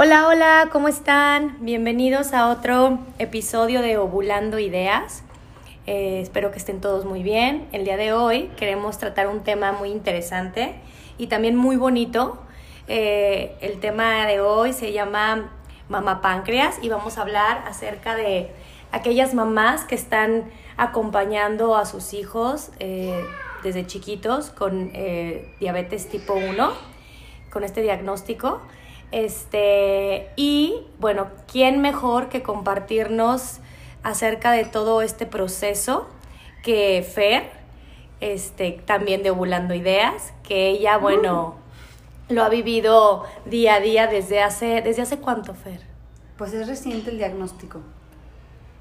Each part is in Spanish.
Hola, hola, ¿cómo están? Bienvenidos a otro episodio de Ovulando Ideas. Eh, espero que estén todos muy bien. El día de hoy queremos tratar un tema muy interesante y también muy bonito. Eh, el tema de hoy se llama Mamá Páncreas y vamos a hablar acerca de aquellas mamás que están acompañando a sus hijos eh, desde chiquitos con diabetes tipo 1, con este diagnóstico. Este, y bueno, ¿quién mejor que compartirnos acerca de todo este proceso que Fer, este, también de Ovulando Ideas, que ella, bueno, lo ha vivido día a día desde hace, ¿desde hace cuánto, Fer? Pues es reciente el diagnóstico.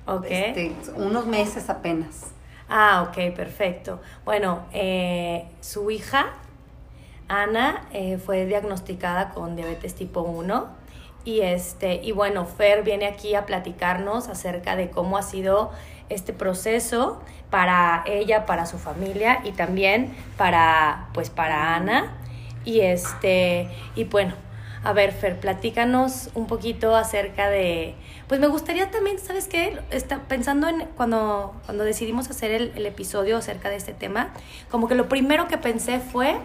Ok. Este, unos meses apenas. Ah, ok, perfecto. Bueno, eh, su hija Ana eh, fue diagnosticada con diabetes tipo 1 y, este, y bueno, Fer viene aquí a platicarnos acerca de cómo ha sido este proceso para ella, para su familia y también para, pues, para Ana. Y, este, y bueno, a ver, Fer, platícanos un poquito acerca de... Pues me gustaría también, ¿sabes qué? Está pensando en cuando, cuando decidimos hacer el, el episodio acerca de este tema, como que lo primero que pensé fue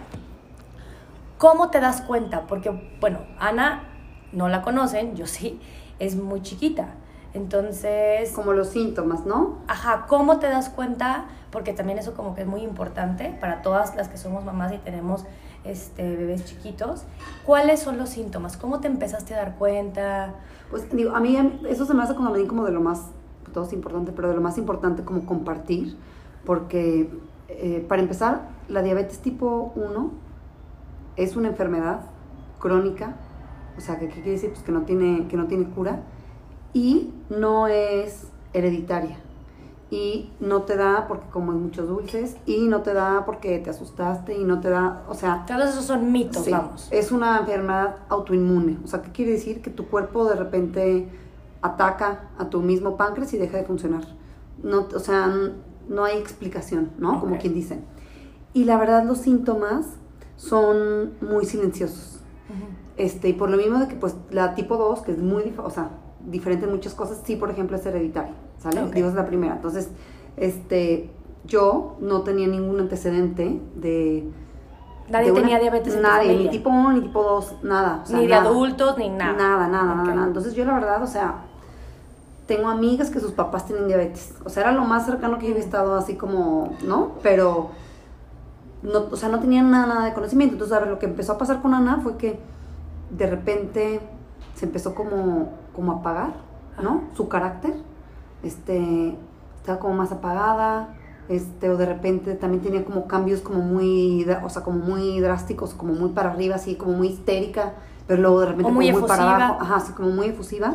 ¿Cómo te das cuenta? Porque, bueno, Ana no la conocen, yo sí, es muy chiquita. Entonces... Como los síntomas, ¿no? Ajá, ¿cómo te das cuenta? Porque también eso como que es muy importante para todas las que somos mamás y tenemos este, bebés chiquitos. ¿Cuáles son los síntomas? ¿Cómo te empezaste a dar cuenta? Pues digo, a mí eso se me hace como, como de lo más, todo es importante, pero de lo más importante como compartir, porque eh, para empezar, la diabetes tipo 1 es una enfermedad crónica, o sea, ¿qué quiere decir? Pues que no tiene, que no tiene cura, y no es hereditaria. Y no te da porque comes muchos dulces, y no te da porque te asustaste, y no te da, o sea... Todos esos son mitos, vamos. Es una enfermedad autoinmune. O sea, ¿qué quiere decir? Que tu cuerpo de repente ataca a tu mismo páncreas y deja de funcionar. No, o sea, no hay explicación, ¿no? Como quien dice. Y la verdad, los síntomas son muy silenciosos. este, y por lo mismo de que pues la tipo 2, que es muy, o sea, diferente en muchas cosas, sí, por ejemplo, es hereditaria, ¿sale? Digo, es la primera. Entonces, este, yo no tenía ningún antecedente de... Nadie tenía diabetes en Nadie, ni tipo 1, ni tipo 2, nada. ni de adultos, ni nada. Nada, nada, nada, Entonces yo la verdad, o sea, tengo amigas que sus papás tienen diabetes. O sea, era lo más cercano que yo había estado así como, ¿no? Pero no, o sea, no tenían nada, nada de conocimiento. Entonces, a ver, lo que empezó a pasar con Ana fue que de repente se empezó como, como a apagar, ¿no? Su carácter, este, estaba como más apagada, este, o de repente también tenía como cambios como muy, o sea, como muy drásticos, como muy para arriba, así, como muy histérica, pero luego de repente muy, como muy para abajo, ajá, así como muy efusiva.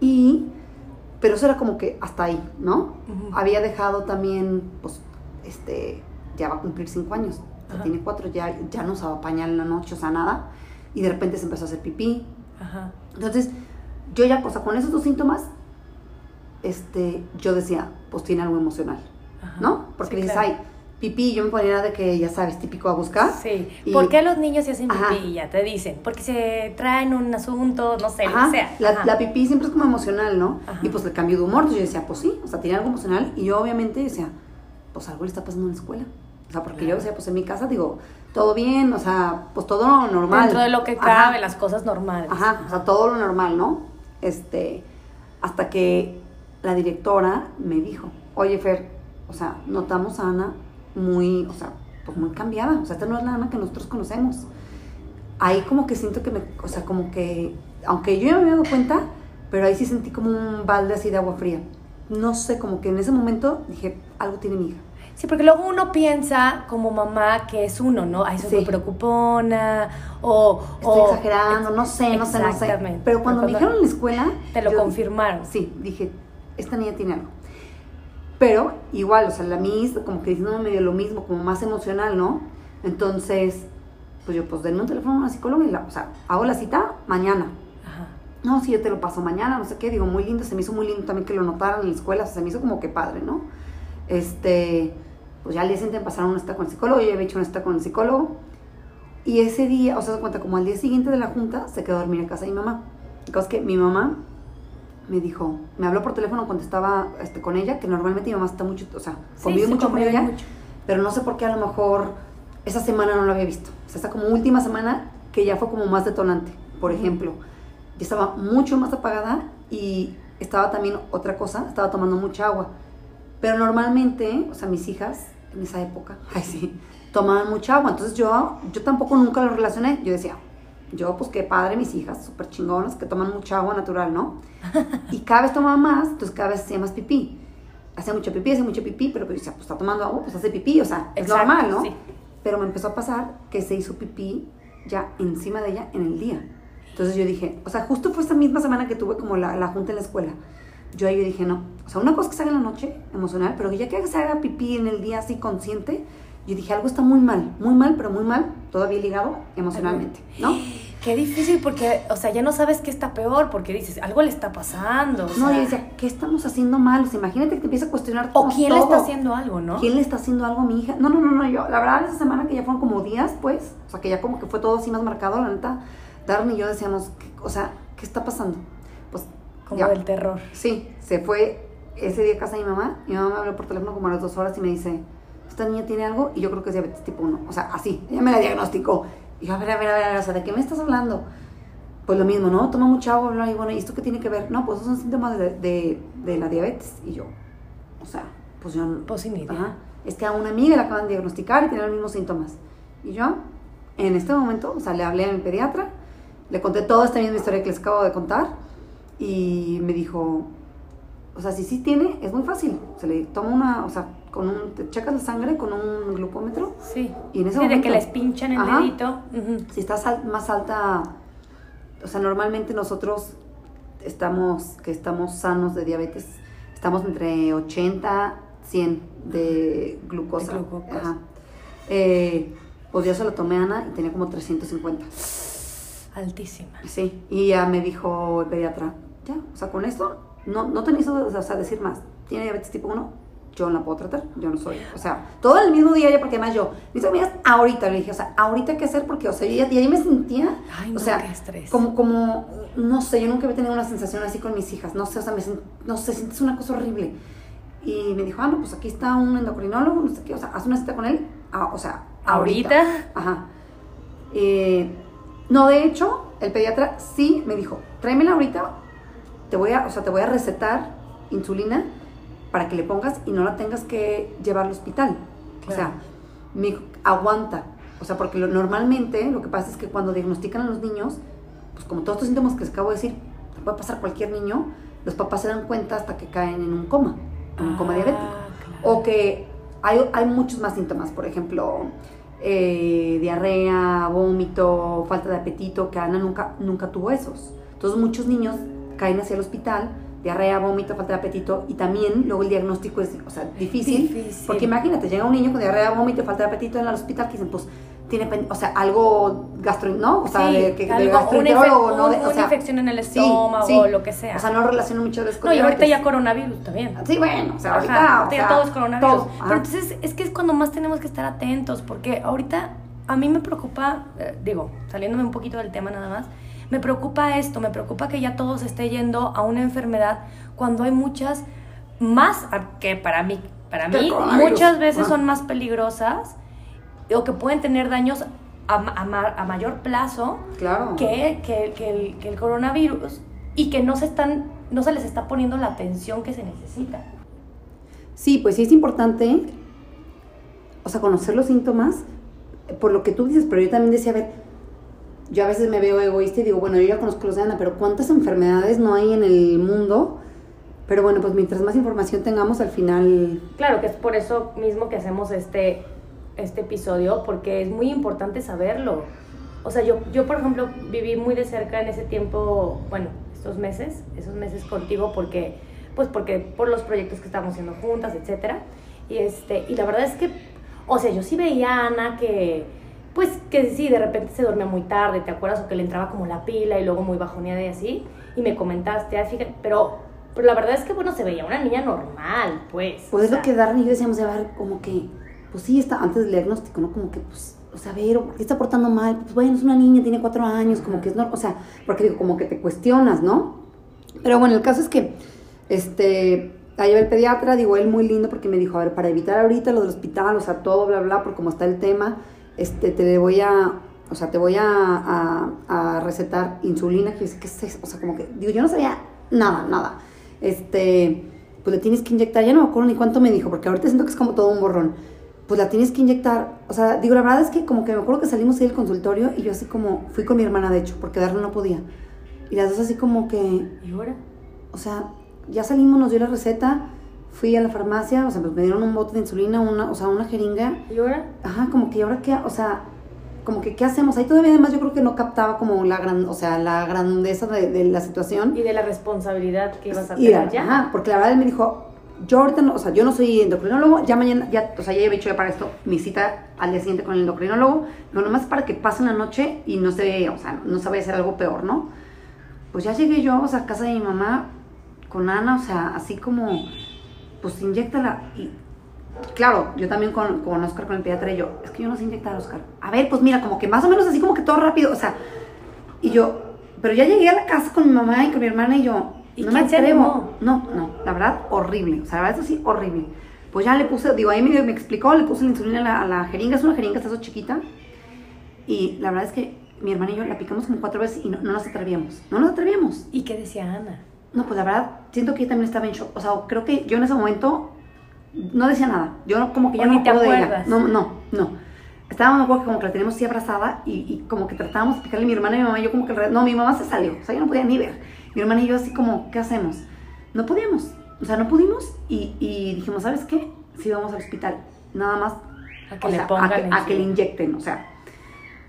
Y, pero eso era como que hasta ahí, ¿no? Había dejado también, pues, este, ya va a cumplir cinco años, ya tiene cuatro, ya, ya no usaba pañal en la noche, o sea, nada, y de repente se empezó a hacer pipí. Entonces, yo ya, o sea, con esos dos síntomas, este, yo decía, pues tiene algo emocional, ¿no? Porque dices, ay, pipí, yo me ponía de que, ya sabes, típico a buscar. Sí. ¿Por qué los niños se hacen pipí? Ya te dicen. Porque se traen un asunto, no sé, lo sea. La, la, pipí siempre es como emocional, ¿no? Y pues le cambio de humor. Entonces yo decía, pues sí, o sea, tiene algo emocional. Y yo obviamente decía, pues algo le está pasando en la escuela. O sea, porque yo decía, pues en mi casa digo, todo bien, o sea, pues todo lo normal. Dentro de lo que cabe, las cosas normales. Ajá, o sea, todo lo normal, ¿no? Este, hasta que la directora me dijo, oye Fer, o sea, notamos a Ana muy, o sea, pues muy cambiada, o sea, esta no es la Ana que nosotros conocemos. Ahí como que siento que me, o sea, como que, aunque yo ya me había dado cuenta, pero ahí sí sentí como un balde así de agua fría. No sé, como que en ese momento dije, algo tiene mi hija. Sí, porque luego uno piensa como mamá que es uno, ¿no? Ay, soy preocupona o... Estoy exagerando, no sé, no sé, no sé. Pero cuando, me dijeron en la escuela... Te lo confirmaron. Sí, dije, esta niña tiene algo. Pero igual, o sea, la misma, como que diciendo medio lo mismo, como más emocional, ¿no? Entonces, pues yo, pues denme un teléfono a una psicóloga y la, o sea, hago la cita mañana. Ajá. No, sí, yo te lo paso mañana, no sé qué, digo, muy lindo, se me hizo muy lindo también que lo notaran en la escuela, o sea, se me hizo como que padre, ¿no? Este, pues ya al día siguiente pasaron una cita con el psicólogo, yo había hecho una cita con el psicólogo. Y ese día, o sea, se cuenta, como al día siguiente de la junta, se quedó a dormir en casa de mi mamá. Cosa que mi mamá me dijo, me habló por teléfono cuando estaba este, con ella, que normalmente mi mamá está mucho, o sea, Sí, convive se mucho con ella, mucho. pero no sé por qué a lo mejor esa semana no lo había visto. O sea, esta como última semana que ya fue como más detonante. Por ejemplo, yo estaba mucho más apagada y estaba también otra cosa, estaba tomando mucha agua. Pero normalmente, o sea, mis hijas en esa época, ay sí, tomaban mucha agua. Entonces yo, yo tampoco nunca lo relacioné. Yo decía, yo pues qué padre, mis hijas, súper chingonas, que toman mucha agua natural, ¿no? Y cada vez tomaba más, entonces cada vez hacía más pipí. Hacía mucho pipí, hacía mucho pipí, pero pues decía, pues está tomando agua, pues hace pipí, o sea, es Exacto, normal, ¿no? sí. Pero me empezó a pasar que se hizo pipí ya encima de ella en el día. Entonces yo dije, o sea, justo fue esta misma semana que tuve como la, la junta en la escuela. Yo ahí dije, no, o sea, una cosa es que se haga en la noche, emocional, pero que ya que se haga pipí en el día así consciente, yo dije, algo está muy mal, muy mal, pero muy mal, todavía ligado emocionalmente, ¿no? Qué difícil porque, o sea, ya no sabes qué está peor porque dices, algo le está pasando. o No, sea, yo decía, ¿qué estamos haciendo mal? O sea, imagínate que te empieza a cuestionar o quién le está haciendo algo, ¿no? ¿Quién le está haciendo algo a mi hija? No, no, no, no, yo, la verdad, esa semana que ya fueron como días, pues, o sea, que ya como que fue todo así más marcado, la neta, Darren y yo decíamos, ¿qué- o sea, ¿qué está pasando? Como ya. del terror. Sí, se fue ese día a casa de mi mamá, mi mamá me habló por teléfono como a las dos horas y me dice, esta niña tiene algo y yo creo que es diabetes tipo 1, o sea, así, ella me la diagnosticó. Y yo, a ver, a ver, a ver, o sea, ¿de qué me estás hablando? Pues lo mismo, ¿no? Toma mucha agua, bla, y bueno, ¿y esto qué tiene que ver? No, pues esos son síntomas de, de, de la diabetes. Y yo, o sea, pues yo... Pues sin idea. Ajá. Es que a una amiga la acaban de diagnosticar y tiene los mismos síntomas. Y yo, en este momento, o sea, le hablé a mi pediatra, le conté toda esta misma historia que les acabo de contar y me dijo, o sea, si sí tiene, es muy fácil. Se le toma una, o sea, con un, te checas la sangre con un glucómetro Sí. y en ese Sí, de momento... que les pinchan el Ajá. dedito. Si estás al- más alta, o sea, normalmente nosotros estamos, que estamos sanos de diabetes, estamos entre 80, 100 de glucosa. De glucosa. Ajá. Eh, pues yo se lo tomé a Ana y tenía como 350. Altísima. Sí, y ya me dijo el pediatra, ya, o sea, con esto, no, no te necesito o sea, decir más. Tiene diabetes tipo 1, yo no la puedo tratar, yo no soy. O sea, todo el mismo día ya, porque además yo, mis amigas, ahorita, le dije, o sea, ahorita qué hacer, porque, o sea, yo ya, ya me sentía, Ay, o no, sea, qué estrés. como, como, no sé, yo nunca había tenido una sensación así con mis hijas, no sé, o sea, me, no sé, sientes una cosa horrible. Y me dijo, ah, no, pues aquí está un endocrinólogo, no sé qué, o sea, haz una cita con él, ah, o sea, ¿Ahorita? Ajá. Eh, no, de hecho, el pediatra sí me dijo, tráemela ahorita, te voy a, o sea, te voy a recetar insulina para que le pongas y no la tengas que llevar al hospital. O sea, me dijo, aguanta. O sea, porque lo- normalmente lo que pasa es que cuando diagnostican a los niños, pues como todos estos síntomas que les acabo de decir, te puede pasar cualquier niño, los papás se dan cuenta hasta que caen en un coma, en un coma Ah, diabético. claro. O que hay, hay muchos más síntomas, por ejemplo, eh, diarrea, vómito, falta de apetito, que Ana nunca, nunca tuvo esos. Entonces muchos niños caen hacia el hospital, diarrea, vómito, falta de apetito, y también luego el diagnóstico es, o sea, difícil. Difícil. Porque imagínate, llega un niño con diarrea, vómito, falta de apetito en el hospital que dicen, pues, tiene, o sea, algo gastro, ¿no? O sea, Sí, de, que, de una, infe- ¿no? De- o una infección en el estómago sí. o lo que sea. O sea, no relaciono mucho de no, y ahorita ya coronavirus también. Sí, bueno, o sea, Ajá, ahorita, o ahorita ya sea, todo es coronavirus. todo, ajá. Pero entonces es que es cuando más tenemos que estar atentos, porque ahorita a mí me preocupa, eh, digo, saliéndome un poquito del tema nada más, me preocupa esto, me preocupa que ya todo se esté yendo a una enfermedad cuando hay muchas más que para mí, para mí muchas veces Ah. son más peligrosas o que pueden tener daños a, ma- a ma- a mayor plazo Claro. que, que, que el, que el coronavirus y que no se están no se les está poniendo la atención que se necesita. Sí, pues sí es importante, o sea, conocer los síntomas, por lo que tú dices, pero yo también decía, a ver, yo a veces me veo egoísta y digo, bueno, yo ya conozco los de Ana, pero ¿cuántas enfermedades no hay en el mundo? Pero bueno, pues mientras más información tengamos, al final... Claro que es por eso mismo que hacemos este, este episodio, porque es muy importante saberlo. O sea, yo, yo, por ejemplo, viví muy de cerca en ese tiempo, bueno, estos meses, esos meses contigo, porque, pues porque por los proyectos que estábamos haciendo juntas, etcétera. Y, este, y la verdad es que, o sea, yo sí veía a Ana que, pues que sí, de repente se dormía muy tarde, ¿te acuerdas? O que le entraba como la pila y luego muy bajoneada y así. Y me comentaste, ah, fíjate, pero, pero la verdad es que, bueno, se veía una niña normal, pues. Pues es lo que Darren y yo decíamos, de ver, como que, pues sí, está antes del diagnóstico, ¿no? Como que, pues, o sea, a ver, ¿por qué está portando mal? Pues bueno, es una niña, tiene cuatro años, como que es, no, o sea, porque digo, como que te cuestionas, ¿no? Pero bueno, el caso es que, este, ahí va el pediatra, digo, él muy lindo porque me dijo, a ver, para evitar ahorita lo del hospital, o sea, todo, bla, bla, por cómo está el tema, este, te voy a, o sea, te voy a, a, a recetar insulina, que es, que es, o sea, como que, digo, yo no sabía nada, nada, este, pues le tienes que inyectar, ya no me acuerdo ni cuánto me dijo, porque ahorita siento que es como todo un borrón, pues la tienes que inyectar, o sea, digo, la verdad es que como que me acuerdo que salimos ahí del consultorio y yo así como, fui con mi hermana de hecho, porque darle no podía, y las dos así como que... ¿Y ahora? O sea, ya salimos, nos dio la receta, fui a la farmacia, o sea, pues me dieron un bote de insulina, una, o sea, una jeringa. ¿Y ahora? Ajá, como que ahora qué, o sea, como que qué hacemos. Ahí todavía además yo creo que no captaba como la gran, o sea, la grandeza de, de la situación. Y de la responsabilidad que ibas a tener ya. Ajá, porque la verdad él me dijo, yo ahorita no, o sea, yo no soy endocrinólogo, ya mañana, ya, o sea, ya he hecho ya para esto mi cita al día siguiente con el endocrinólogo, no nomás para que pase una noche y no se, o sea, no se vaya a hacer algo peor, ¿no? Pues ya llegué yo, o sea, a casa de mi mamá con Ana, o sea, así como, pues inyectala. Y claro, yo también con, con Oscar, con el pediatra, y yo, es que yo no sé inyectar, Oscar. A ver, pues mira, como que más o menos así como que todo rápido, o sea, y yo, pero ya llegué a la casa con mi mamá y con mi hermana y yo, ¿Y no me atrevo. No, no, la verdad, horrible. O sea, la verdad, eso sí, horrible. Pues ya le puse, digo, ahí me, me explicó, le puse la insulina a la, a la jeringa, es una jeringa, está eso chiquita. Y la verdad es que mi hermana y yo la picamos como cuatro veces y no, no nos atrevíamos. No nos atrevíamos. ¿Y qué decía Ana? No, pues la verdad, siento que ella también estaba en shock. O sea, creo que yo en ese momento no decía nada. Yo como que ya O no me te acuerdo de ella. No, no, no. Estábamos, me que como que la teníamos así abrazada y, y como que tratábamos de explicarle a mi hermana y mi mamá. y Yo como que, no, mi mamá se salió. O sea, yo no podía ni ver. Mi hermana y yo así como, ¿qué hacemos? No podíamos. O sea, no pudimos y, y dijimos, ¿sabes qué? Sí, vamos al hospital. Nada más A que o le sea, a que, la a que le inyecten, o sea,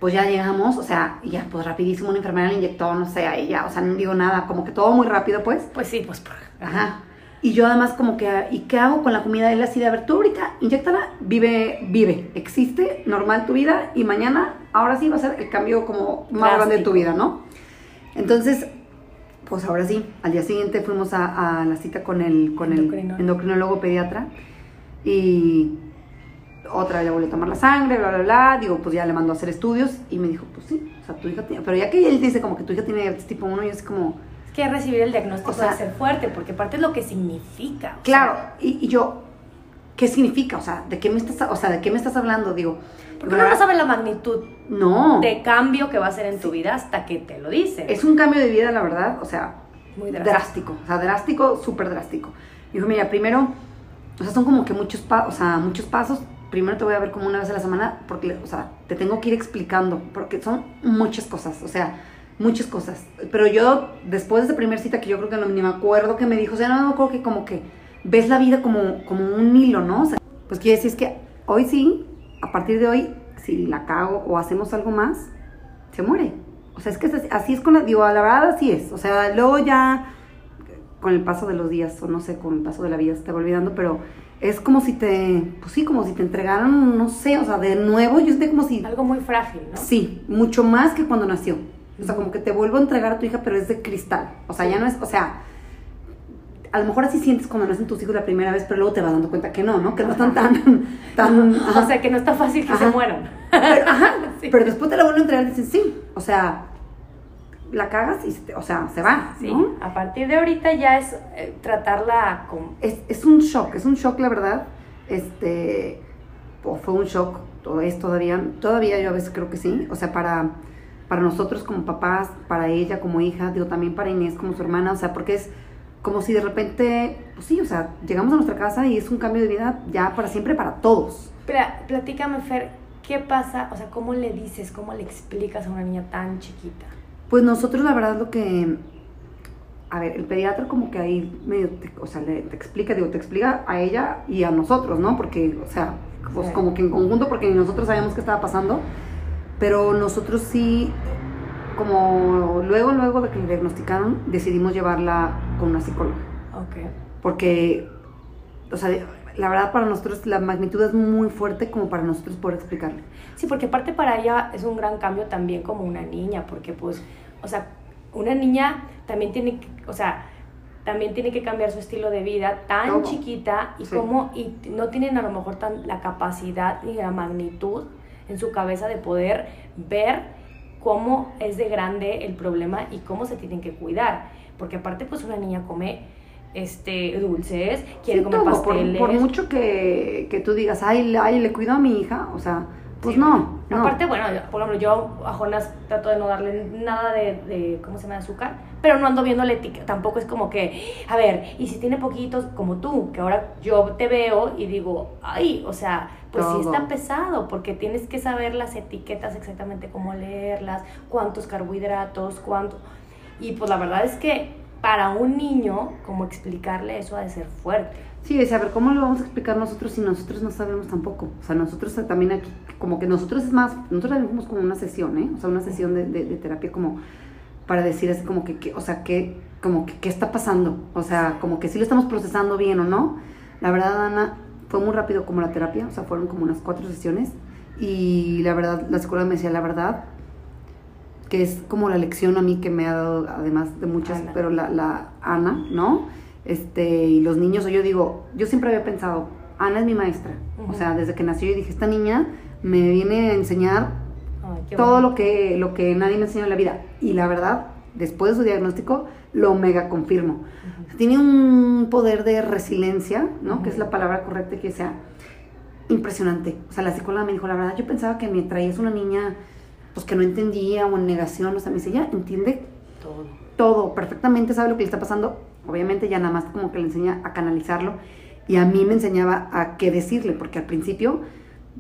pues ya llegamos, o sea, ya, pues rapidísimo una enfermera le inyectó, no sé, a ella, o sea, no digo nada, como que todo muy rápido, pues. Pues sí, pues. Ajá. Y yo además como que, ¿y qué hago con la comida? Él así de, a ver, tú ahorita, inyectala, vive, vive, existe, normal tu vida, y mañana, ahora sí va a ser el cambio como más grande de tu vida, ¿no? Entonces, pues ahora sí, al día siguiente fuimos a, a la cita con el, con el Endocrinólogo. endocrinólogo pediatra, y otra vez le volvió a tomar la sangre, bla, bla, bla, digo, pues ya le mandó a hacer estudios, y me dijo, pues sí, o sea, tu hija tiene, pero ya que él dice como que tu hija tiene diabetes tipo 1, yo es como... Es que recibir el diagnóstico O sea- ser fuerte, porque aparte es lo que significa. Claro, y, y yo, ¿qué significa? O sea, ¿de qué me estás, o sea, ¿de qué me estás hablando? Digo, porque uno no sabe la magnitud no, de cambio que va a ser en tu vida hasta que te lo dicen. es un cambio de vida, la verdad, o sea, muy drástico. drástico, o sea, drástico, súper drástico. Dijo, mira, primero, o sea, son como que muchos, pa- o sea, muchos pasos. Primero te voy a ver como una vez a la semana, porque, o sea, te tengo que ir explicando, porque son muchas cosas, o sea, muchas cosas. Pero yo, después de esa primera cita, que yo creo que no, ni me acuerdo que me dijo, o sea, no me acuerdo que como que ves la vida como, como un hilo, ¿no? O sea, pues quiere decir es que hoy sí, a partir de hoy, si la cago o hacemos algo más, se muere. O sea, es que así es con la, digo, la verdad así es. O sea, luego ya con el paso de los días, o no sé, con el paso de la vida se te va olvidando, pero es como si te, pues sí, como si te entregaran, no sé, o sea, de nuevo, yo siento como si, Algo muy frágil, ¿no? sí, mucho más que cuando nació. O sea, como que te vuelvo a entregar a tu hija, pero es de cristal. O sea, ya no es, o sea, a lo mejor así sientes cuando nacen tus hijos la primera vez, pero luego te vas dando cuenta que no, ¿no? Que no están tan, tan, O sea, que no está fácil que Ajá. se mueran. pero, ajá, Sí. pero después te la vuelven a entregar y dices, sí, o sea, la cagas y, te- o sea, se va, Sí, ¿no? a partir de ahorita ya es eh, tratarla con... Es, es un shock, es un shock, la verdad. Este, o fue un shock, o es todavía, todavía yo a veces creo que sí. O sea, para, para nosotros como papás, para ella como hija, digo, también para Inés como su hermana, o sea, porque es como si de repente, pues sí, o sea, llegamos a nuestra casa y es un cambio de vida ya para siempre para todos. Pla- platícame, Fer, ¿qué pasa? O sea, ¿cómo le dices, cómo le explicas a una niña tan chiquita? Pues nosotros la verdad lo que, a ver, el pediatra como que ahí medio, te- o sea, le, te explica, digo, te explica a ella y a nosotros, ¿no? Porque, o sea, pues Sí. como que en conjunto, porque ni nosotros sabíamos qué estaba pasando, pero nosotros sí, como luego, luego de que le diagnosticaron, decidimos llevarla con una psicóloga, Ok. porque, o sea, la verdad para nosotros la magnitud es muy fuerte como para nosotros poder explicarle. Sí, porque aparte para ella es un gran cambio también como una niña, porque pues, o sea, una niña también tiene que, o sea, también tiene que cambiar su estilo de vida tan Todo. chiquita y Sí. como, y no tienen a lo mejor tan la capacidad ni la magnitud. en su cabeza de poder ver cómo es de grande el problema y cómo se tienen que cuidar. Porque aparte, pues una niña come este dulces, quiere comer pasteles. Por, mucho que, que, tú digas, ay, ay, le cuido a mi hija, o sea, pues no, Aparte, bueno, por ejemplo, yo a Jonas trato de no darle nada de, de, ¿cómo se llama?, azúcar, pero no ando viendo la etiqueta, tampoco es como que, a ver, y si tiene poquitos, como tú, que ahora yo te veo y digo, ay, o sea, pues sí está pesado, porque tienes que saber las etiquetas exactamente cómo leerlas, cuántos carbohidratos, cuánto... Y pues la verdad es que para un niño, como explicarle eso ha de ser fuerte. Sí, de saber cómo lo vamos a explicar nosotros si nosotros no sabemos tampoco. O sea, nosotros también aquí, como que nosotros es más, nosotros vemos como una sesión, ¿eh? O sea, una sesión de, de, terapia como para decir así como que, o sea, que, como que, ¿qué está pasando? O sea, como que si lo estamos procesando bien o no. La verdad, Ana, fue muy rápido como la terapia, o sea, fueron como unas cuatro sesiones. Y la verdad, la psicóloga me decía, la verdad, que es como la lección a mí que me ha dado, además de muchas, pero la, la Ana, ¿no? este, y los niños, o yo digo, yo siempre había pensado, Ana es mi maestra. O sea, desde que nació yo dije, esta niña me viene a enseñar todo lo que, lo que nadie me enseñó en la vida. Y la verdad, después de su diagnóstico, lo mega confirmo. Tiene un poder de resiliencia, ¿no? Que es la palabra correcta que sea impresionante. O sea, la psicóloga me dijo, la verdad, yo pensaba que me traías una niña, pues que no entendía o en negación. O sea, me dice, ella entiende todo. Todo, perfectamente sabe lo que le está pasando Obviamente ya nada más como que le enseña a canalizarlo y a mí me enseñaba a qué decirle, porque al principio,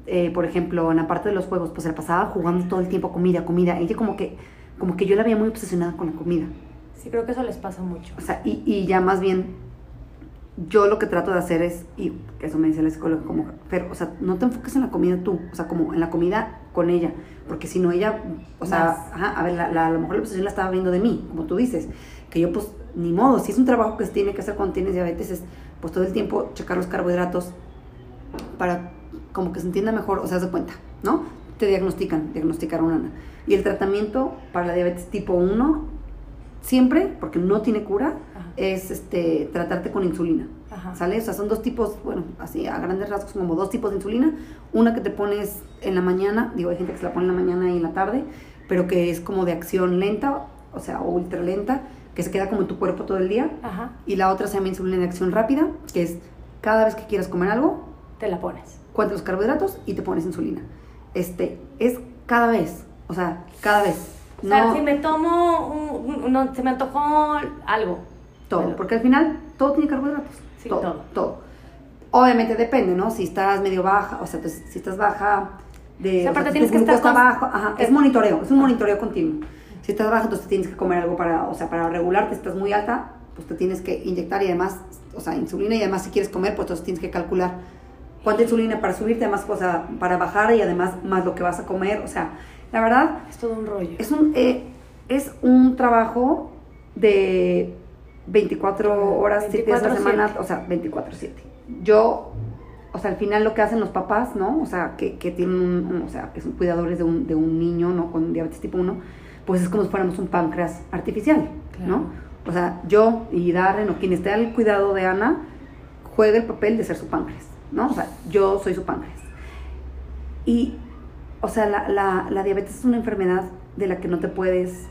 eh, por ejemplo, en la parte de los juegos, pues se la pasaba jugando todo el tiempo comida, comida. Ella como que, como que yo la veía muy obsesionada con la comida. Sí, creo que eso les pasa mucho. O sea, y, y ya más bien, yo lo que trato de hacer es, y eso me dice la psicóloga, como, pero, o sea, no te enfoques en la comida tú, o sea, como en la comida con ella, porque si no ella, o sea, ajá, a ver, la, a lo mejor la obsesión la estaba viendo de mí, como tú dices, que yo pues ni modo, si es un trabajo que se tiene que hacer cuando tienes diabetes, es pues todo el tiempo checar los carbohidratos para como que se entienda mejor, o sea, se cuenta, ¿no? Te diagnostican, diagnosticaron Ana. Y el tratamiento para la diabetes tipo 1, siempre, porque no tiene cura, es este, tratarte con insulina. ¿Sale? O sea, son dos tipos, bueno, así a grandes rasgos, como dos tipos de insulina. Una que te pones en la mañana, digo, hay gente que se la pone en la mañana y en la tarde, pero que es como de acción lenta, o sea, ultra lenta, que se queda como en tu cuerpo todo el día. Y la otra se llama insulina de acción rápida, que es cada vez que quieras comer algo, te la pones. Cuentas los carbohidratos y te pones insulina. Este, es cada vez, o sea, cada vez. O sea, si me tomo, un, se me antojó algo. Todo, porque al final todo tiene carbohidratos. Sí, todo, todo. Obviamente depende, ¿no? Si estás medio baja, o sea, si estás baja de... O sea, tienes que estar... bajo, ajá, es monitoreo, es un monitoreo continuo. Si estás baja, entonces tienes que comer algo para, o sea, para regularte. Si estás muy alta, pues te tienes que inyectar y además, o sea, insulina y además si quieres comer, pues entonces tienes que calcular cuánta insulina para subirte, además, o sea, para bajar y además más lo que vas a comer. O sea, la verdad... Es todo un rollo. Es un, eh, es un trabajo de 24 horas, 7 días a la semana, o sea, 24-7. Yo, o sea, al final lo que hacen los papás, ¿no? O sea, que, que tienen, un, o sea, que son cuidadores de un, de un niño, ¿no? Con diabetes tipo 1 pues es como si fuéramos un páncreas artificial, ¿no? O sea, yo y Darren o quien esté al cuidado de Ana juega el papel de ser su páncreas, ¿no? O sea, yo soy su páncreas. Y, o sea, la, la, la diabetes es una enfermedad de la que no te puedes...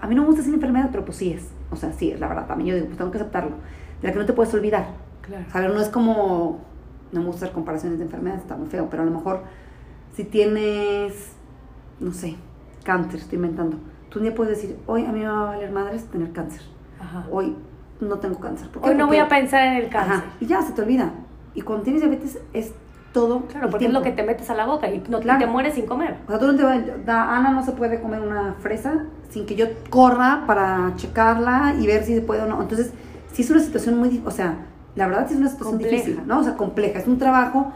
A mí no me gusta decir enfermedad, pero pues sí es. O sea, sí es, la verdad. También yo digo, pues tengo que aceptarlo. De la que no te puedes olvidar. Claro. A ver, no es como... No me gusta hacer comparaciones de enfermedades, está muy feo, pero a lo mejor si tienes, no sé, cáncer, estoy inventando Tú un día puedes decir, hoy a mí me va a valer madres tener cáncer. Hoy no tengo cáncer. Hoy no voy a pensar en el cáncer. Y ya, se te olvida. Y cuando tienes diabetes es todo. Claro, porque es lo que te metes a la boca y no te mueres sin comer. O sea, tú no te vas, Ana no se puede comer una fresa sin que yo corra para checarla y ver si se puede o no. Entonces, sí es una situación muy, o sea, la verdad sí es una situación difícil, ¿no? O sea, compleja. Es un trabajo.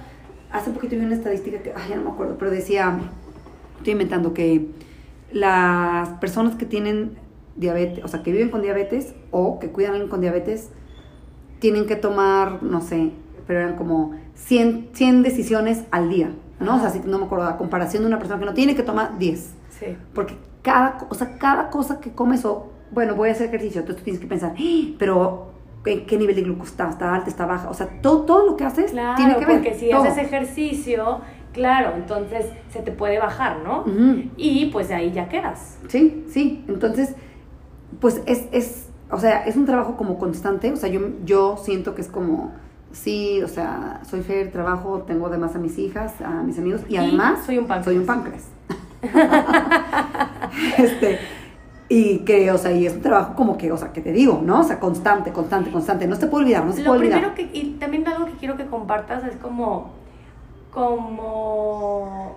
Hace un poquito vi una estadística que, ay, ya no me acuerdo, pero decía, estoy inventando que las personas que tienen diabetes, o sea, que viven con diabetes o que cuidan a alguien con diabetes, tienen que tomar, no sé, pero eran como 100, 100 decisiones al día, ¿no? O sea, si no me acuerdo, a comparación de una persona que no tiene que tomar 10. Sí. Porque cada, o sea, cada cosa que comes o, bueno, voy a hacer ejercicio, entonces tú tienes que pensar, ¡Ah! pero ¿qué, ¿qué, nivel de glucosa está? ¿Está alta? ¿Está baja? O sea, todo, todo lo que haces tiene que ver. porque si haces ejercicio Claro, entonces se te puede bajar, ¿no? Y pues de ahí ya quedas. Sí, sí. Entonces, pues es, es, o sea, es un trabajo como constante. O sea, yo, yo siento que es como, sí, o sea, soy Fer, trabajo, tengo además a mis hijas, a mis amigos, y, Y además soy un páncreas. Soy un páncreas. este, y que, o sea, y es un trabajo como que, o sea, que te digo, ¿no? O sea, constante, constante, constante. No se puede olvidar, no se Lo puede olvidar. primero que, y también algo que quiero que compartas es como, como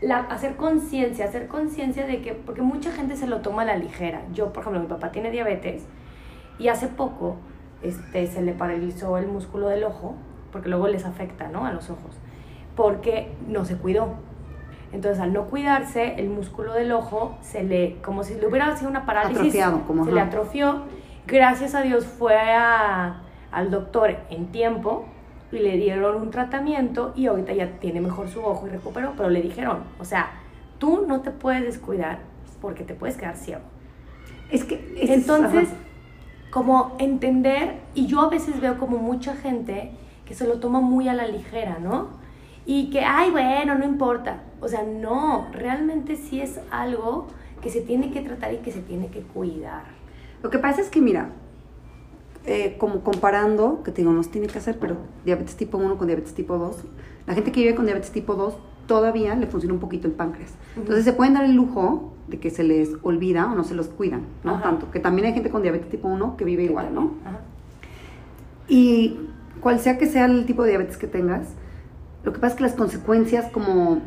la, hacer conciencia, hacer conciencia de que, porque mucha gente se lo toma a la ligera. Yo, por ejemplo, mi papá tiene diabetes y hace poco este, se le paralizó el músculo del ojo, porque luego les afecta, ¿no? A los ojos, porque no se cuidó. Entonces, al no cuidarse, el músculo del ojo se le, como si le hubiera sido una parálisis, Atrofiado, como, se le atrofió. Gracias a Dios fue a- al doctor en tiempo y le dieron un tratamiento y ahorita ya tiene mejor su ojo y recuperó, pero le dijeron, o sea, tú no te puedes descuidar porque te puedes quedar ciego. Es que, es- Entonces, ajá. Como entender, y yo a veces veo como mucha gente que se lo toma muy a la ligera, ¿no? Y que, ay, bueno, no importa. O sea, no, realmente sí es algo que se tiene que tratar y que se tiene que cuidar. Lo que pasa es que, mira, eh, como comparando, que te digo, no se tiene que hacer, pero diabetes tipo 1 con diabetes tipo 2, la gente que vive con diabetes tipo 2 todavía le funciona un poquito el páncreas. Entonces se pueden dar el lujo de que se les olvida o no se los cuidan, ¿no? Ajá. Tanto, que también hay gente con diabetes tipo 1 que vive igual, ¿no? Ajá. Y cual sea que sea el tipo de diabetes que tengas, lo que pasa es que las consecuencias como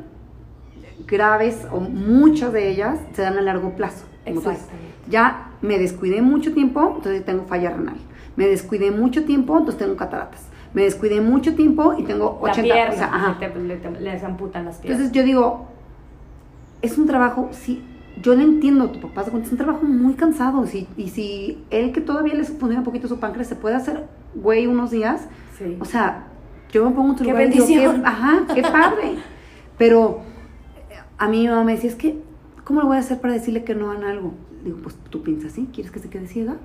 graves o muchas de ellas se dan a largo plazo. Exactamente. Ya me descuidé mucho tiempo, entonces tengo falla renal. Me descuidé mucho tiempo, entonces tengo cataratas. Me descuidé mucho tiempo y tengo 80. la pierna, o sea, ajá. le te- le te- les amputan las piernas. Entonces yo digo, es un trabajo, sí, yo le entiendo a tu papá, es un trabajo muy cansado. Si, y si él que todavía le funciona un poquito su páncreas se puede hacer güey unos días, sí. o sea, yo me pongo en tu ¡Qué lugar y digo, bendición! qué, ajá, qué padre. Pero a mí mi mamá me decía, es que, ¿cómo lo voy a hacer para decirle que no hagan algo? Digo, pues tú piensas así, ¿quieres que se quede ciega?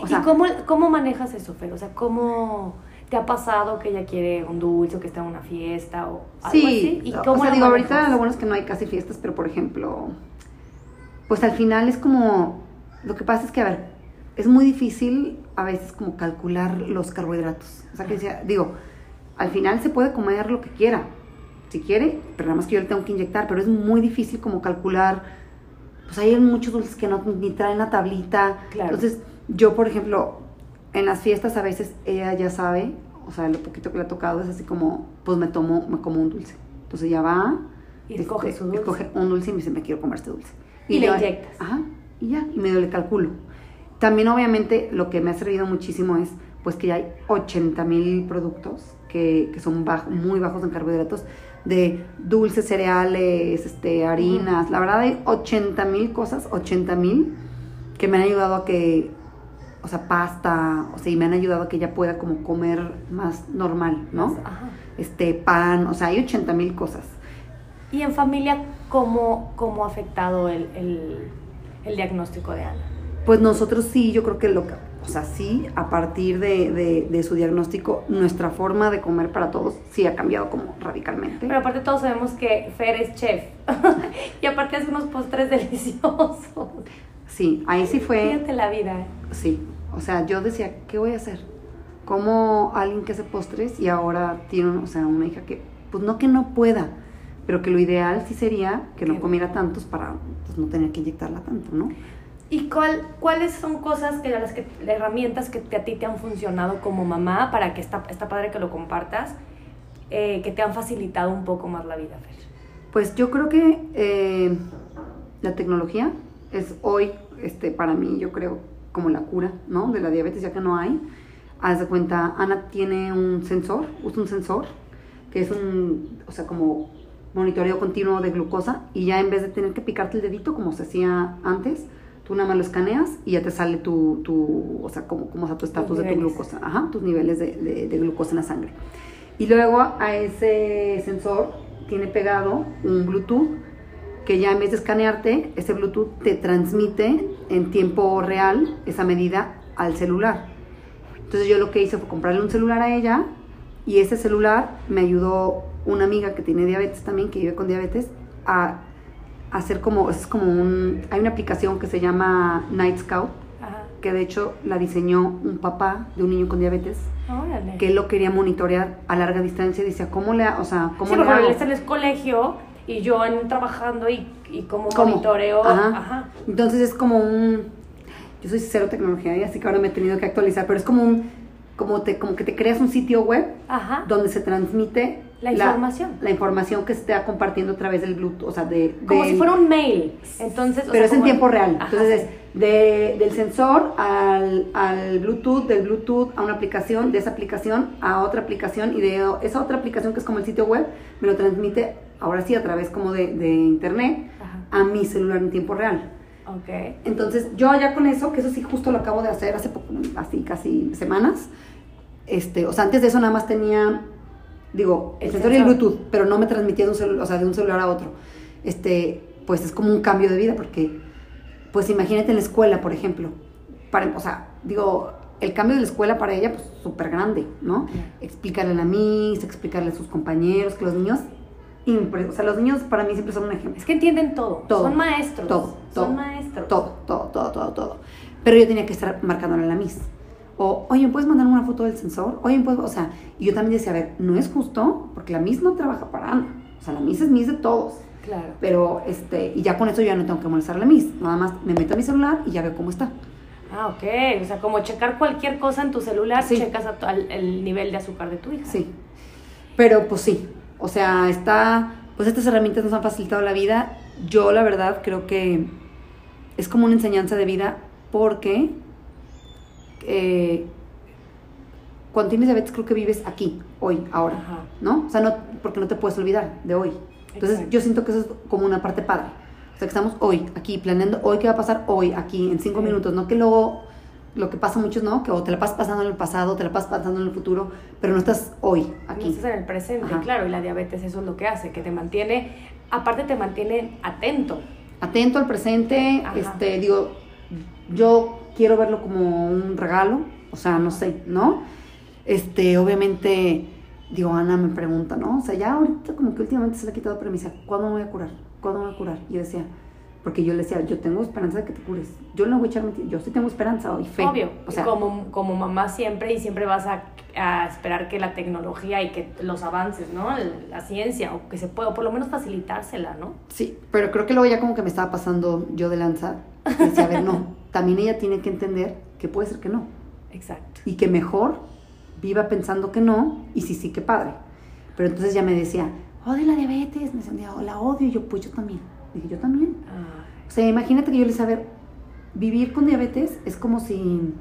O sea, ¿Y cómo, cómo manejas eso, Fer? O sea, ¿cómo te ha pasado que ella quiere un dulce o que está en una fiesta o algo sí, así? ¿Y o cómo sea, lo digo, manejas? ahorita lo bueno es que no hay casi fiestas, pero por ejemplo, pues al final es como, lo que pasa es que, a ver, es muy difícil a veces como calcular los carbohidratos. O sea, que decía, digo, al final se puede comer lo que quiera, si quiere, pero nada más que yo le tengo que inyectar, pero es muy difícil como calcular, pues hay muchos dulces que no ni traen la tablita. Claro. Entonces, yo, por ejemplo, en las fiestas a veces ella ya sabe, o sea, lo poquito que le ha tocado es así como, pues me tomo, me como un dulce. Entonces ya va, Y escoge su dulce. escoge un dulce y me dice, me quiero comer este dulce. Y le yo- inyectas. Ajá, y ya, y medio le calculo. También obviamente lo que me ha servido muchísimo es, pues que ya hay 80 mil productos que, que son bajo- muy bajos en carbohidratos, de dulces, cereales, este, harinas. La verdad hay 80 mil cosas, 80 mil, que me han ayudado a que, o sea, pasta, o sea, y me han ayudado a que ella pueda como comer más normal, ¿no? Ajá. Este, pan, o sea, hay 80 mil cosas. ¿Y en familia cómo, cómo ha afectado el, el, el diagnóstico de Ana? Pues nosotros sí, yo creo que lo que, o sea, sí, a partir de, de- de su diagnóstico, nuestra forma de comer para todos sí ha cambiado como radicalmente. Pero aparte todos sabemos que Fer es chef y aparte hace unos postres deliciosos. Sí, ahí sí fue, Fíjate la vida. ¿eh? sí. O sea, yo decía, ¿qué voy a hacer? Como alguien que hace postres y ahora tiene, o sea, una hija que, pues no que no pueda, pero que lo ideal sí sería que no comiera tantos para pues, no tener que inyectarla tanto, ¿no? ¿Y cuál, cuáles son cosas que, las que, herramientas que te- a ti te han funcionado como mamá para que está, está padre que lo compartas, eh, que te han facilitado un poco más la vida, Fer? Pues yo creo que eh, la tecnología es hoy, este, para mí, yo creo, como la cura, ¿no? De la diabetes, ya que no hay. Haz de cuenta, Ana tiene un sensor, usa un sensor, que es un, o sea, como monitoreo continuo de glucosa, y ya en vez de tener que picarte el dedito, como se hacía antes, tú nada más lo escaneas y ya te sale tu, tu o sea, como, como está tu estatus de tu glucosa, ajá, tus niveles de, de- de glucosa en la sangre. Y luego a ese sensor tiene pegado un Bluetooth que ya en vez de escanearte, ese Bluetooth te transmite en tiempo real esa medida al celular. Entonces yo lo que hice fue comprarle un celular a ella Y ese celular me ayudó una amiga que tiene diabetes también, que vive con diabetes, a hacer como, es como un, hay una aplicación que se llama Night Scout, Ajá. que de hecho la diseñó un papá de un niño con diabetes, Órale. que él lo quería monitorear a larga distancia y decía, ¿cómo le, o sea, cómo sí, le hago? él está en el colegio y yo en, trabajando y, y como ¿Cómo? monitoreo. Ajá. Ajá. Entonces es como un, yo soy cero tecnología, y así que ahora me he tenido que actualizar, pero es como un, como te, como que te creas un sitio web Ajá. donde se transmite La información. la, información que se está compartiendo a través del Bluetooth, o sea, de, Como si fuera un mail. Entonces, o pero sea, es en tiempo real. Ajá, Entonces sí. es de, del sensor al, al Bluetooth, del Bluetooth a una aplicación, de esa aplicación a otra aplicación y de esa otra aplicación que es como el sitio web, me lo transmite ahora sí a través como de, de internet Ajá. a mi celular en tiempo real. Ok. Entonces yo ya con eso, que eso sí justo lo acabo de hacer hace poco, así casi semanas, este, o sea, antes de eso nada más tenía, digo, el, El sensor y el. Bluetooth, pero no me transmitía de un, celu- o sea, de un celular a otro. Este, pues es como un cambio de vida porque, pues imagínate en la escuela, por ejemplo, para, o sea, digo, el cambio de la escuela para ella, pues súper grande, ¿no? Explicarle a la Miss, explicarle a sus compañeros, que los niños, impre- o sea, los niños para mí siempre son un ejemplo. Es que entienden todo. Todo. Son maestros. Todo, todo, Son maestros. Todo, todo, todo, todo, todo. Pero yo tenía que estar marcándole la Miss. O, oye, ¿me puedes mandar una foto del sensor? Oye, ¿me puedes...? O sea, y yo también decía, a ver, no es justo, porque la Miss no trabaja para Ana. O sea, la Miss es Miss de todos. Claro. Pero, este, y ya con eso yo ya no tengo que molestar a la Miss. Nada más me meto a mi celular y ya veo cómo está. Ah, ok. O sea, como checar cualquier cosa en tu celular, Sí. checas a tu- al- el nivel de azúcar de tu hija. Sí. Pero, pues sí. O sea, está... Pues estas herramientas nos han facilitado la vida. Yo, la verdad, creo que es como una enseñanza de vida porque eh, cuando tienes diabetes creo que vives aquí, hoy, ahora, Ajá. ¿no? O sea, no, porque no te puedes olvidar de hoy. Entonces Exacto. yo siento que eso es como una parte padre. O sea, que estamos hoy, aquí, planeando hoy qué va a pasar hoy, aquí, en cinco Sí. minutos, no que luego, lo que pasa mucho, ¿no? Que o te la pasas pasando en el pasado, te la pasas pasando en el futuro, pero no estás hoy, No aquí. estás en el presente, Ajá. claro. Y la diabetes eso es lo que hace, que te mantiene, aparte te mantiene atento. atento al presente, Ajá. este, digo, yo quiero verlo como un regalo, o sea, no sé, ¿no? Este, obviamente, digo, Ana me pregunta, ¿no? O sea, ya ahorita como que últimamente se le ha quitado, pero me dice, ¿cuándo me voy a curar? ¿Cuándo me voy a curar? Y yo decía, porque yo le decía, yo tengo esperanza de que te cures. Yo no voy a echar yo sí tengo esperanza y fe. Obvio. O sea, como, como mamá siempre y siempre vas a, a esperar que la tecnología y que los avances, ¿no? La ciencia o que se pueda, o por lo menos facilitársela, ¿no? Sí, pero creo que luego ya como que me estaba pasando yo de lanza. Decía, a ver, no, también ella tiene que entender que puede ser que no. Exacto. y que mejor viva pensando que no y sí, sí, que padre. Pero entonces ya me decía, odio la diabetes, me decía "Oh, la odio, y yo, pues yo también. Dije, yo también. Ah, O sea, imagínate que yo le decía, a ver, vivir con diabetes es como si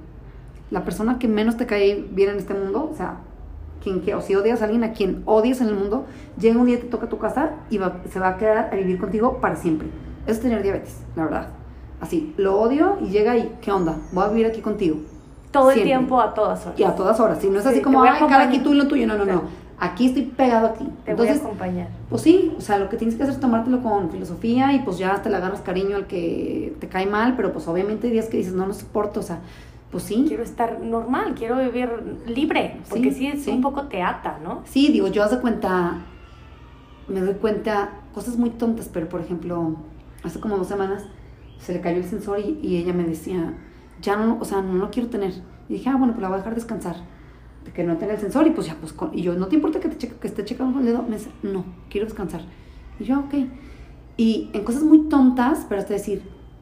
la persona que menos te cae bien en este mundo, o sea, quien que, o si odias a alguien a quien odias en el mundo, llega un día y te toca tu casa y va- se va a quedar a vivir contigo para siempre. Eso es tener diabetes, la verdad. Así, lo odio y llega y, ¿qué onda? Voy a vivir aquí contigo. todo el tiempo a todas horas. Y a todas horas. Si no es Sí, así como, ay, cada aquí acompañar". tú y lo tuyo. No, no, no. Aquí estoy pegado a ti. Te voy a Entonces, acompañar. pues sí, o sea, lo que tienes que hacer es tomártelo con filosofía y pues ya te le agarras cariño al que te cae mal, pero pues obviamente hay días que dices, no lo soporto, o sea, pues sí. Quiero estar normal, quiero vivir libre, porque sí, Sí, es sí. un poco te ata, ¿no? Sí, digo, yo haz de cuenta, me doy cuenta, cosas muy tontas, pero por ejemplo, hace como dos semanas se le cayó el sensor y, y ella me decía, ya no, o sea, no lo quiero tener. Y dije, ah, bueno, pues la voy a dejar descansar. Que no tenga el sensor y pues ya, pues, con- y yo, ¿no te importa que, te cheque- que esté checando con el dedo? Me dice, no, quiero descansar. Y yo, "Ah, ok. Y en cosas muy tontas, pero hasta decir,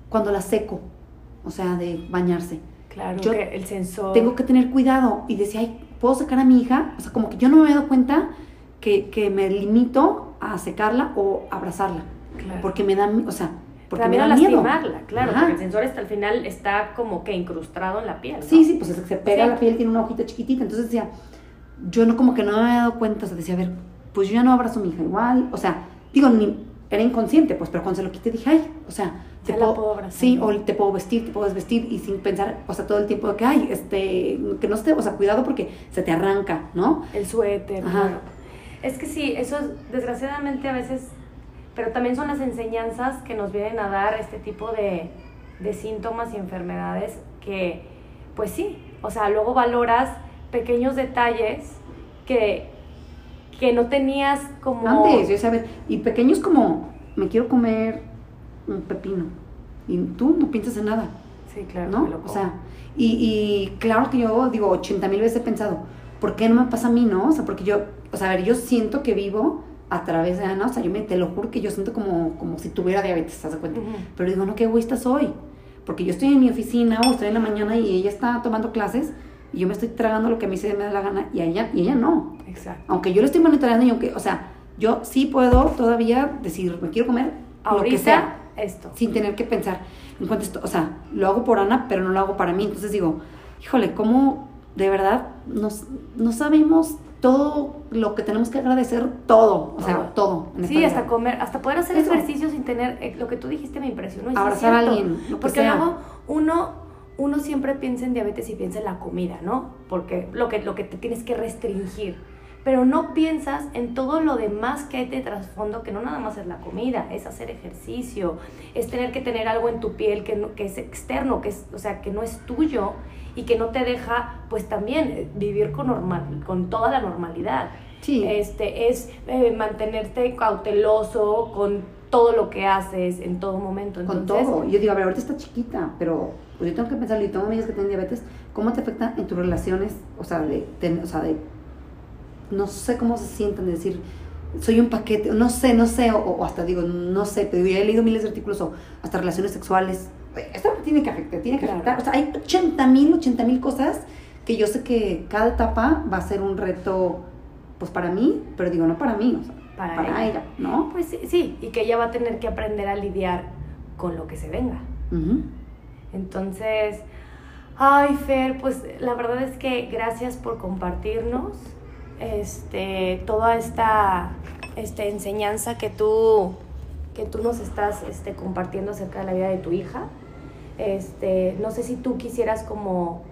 cuando la seco, o sea, de bañarse Claro, Yo que el sensor. tengo que tener cuidado. Y decía, ay, ¿puedo sacar a mi hija? O sea, como que yo no me había dado cuenta que, que me limito a secarla o abrazarla. Claro. Porque me da, o sea, porque También me a da miedo. lastimarla, claro, Ajá. porque el sensor hasta el final está como que incrustado en la piel. ¿no? Sí, sí, pues es que se pega la piel, tiene una hojita chiquitita. Entonces decía, yo no como que no me había dado cuenta. O sea, decía, a ver, pues yo ya no abrazo a mi hija igual. O sea, digo, ni, era inconsciente, pues, pero cuando se lo quité dije, ay, o sea, Ya la puedo abrazar. Sí, o te puedo vestir, te puedo desvestir y sin pensar, o sea, todo el tiempo de que, ay, este, que no esté, o sea, cuidado porque se te arranca, ¿no? El suéter, Ajá. claro. Es que sí, eso es, desgraciadamente a veces, pero también son las enseñanzas que nos vienen a dar este tipo de, de síntomas y enfermedades que, pues sí, o sea, luego valoras pequeños detalles que, que no tenías como... Antes, yo sabía, y pequeños como, me quiero comer un pepino, y tú no piensas en nada, Sí, claro. ¿no? O sea, y, y claro que yo digo, 80 mil veces he pensado, ¿por qué no me pasa a mí, no? O sea, porque yo, o sea, a ver, yo siento que vivo a través de Ana, o sea, yo me, te lo juro que yo siento como, como si tuviera diabetes, ¿te das cuenta? Ujú. Pero digo, no, qué egoísta soy. Porque yo estoy en mi oficina o estoy en la mañana y ella está tomando clases y yo me estoy tragando lo que a mí se me da la gana y a ella, y ella no. Exacto. Aunque yo le estoy monitoreando y aunque, o sea, yo sí puedo todavía decir, me quiero comer lo que sea, Ahorita, esto. sin tener que pensar en cuanto esto. O sea, lo hago por Ana, pero no lo hago para mí. Entonces digo, híjole, ¿cómo de verdad nos, no sabemos todo lo que tenemos que agradecer? Todo, o sea, todo. en Sí, hasta comer, hasta poder hacer Eso. ejercicio sin tener, eh, lo que tú dijiste me impresionó. Abrazar a alguien, lo Porque sea. luego uno, uno siempre piensa en diabetes y piensa en la comida, ¿no? Porque lo que, lo que te tienes que restringir. Pero no piensas en todo lo demás que hay de trasfondo, que no nada más es la comida, es hacer ejercicio, es tener que tener algo en tu piel que, no- que es externo, que es, o sea, que no es tuyo y que no te deja, pues también, eh, vivir con, normal, con toda la normalidad. Sí. Este, es eh, mantenerte cauteloso con todo lo que haces en todo momento. Con Entonces, todo. Y yo digo, a ver, ahorita está chiquita, pero pues yo tengo que pensar, y tengo amigas que tienen diabetes, ¿cómo te afecta en tus relaciones? O sea, de, ten- o sea, de, no sé cómo se sienten de decir, soy un paquete, no sé, no sé, o, o hasta digo, no sé, pero yo he leído miles de artículos o hasta relaciones sexuales. Esto tiene que afectar, tiene que Claro. afectar. O sea, hay 80 mil, 80 mil cosas que yo sé que cada etapa va a ser un reto, pues para mí, pero digo, no para mí, o sea, Para para, ella. ella. ¿no? pues sí, sí, y que ella va a tener que aprender a lidiar con lo que se venga. Entonces, ay Fer, pues la verdad es que gracias por compartirnos este, toda esta este, enseñanza que tú, que tú nos estás este, compartiendo acerca de la vida de tu hija. Este, no sé si tú quisieras como,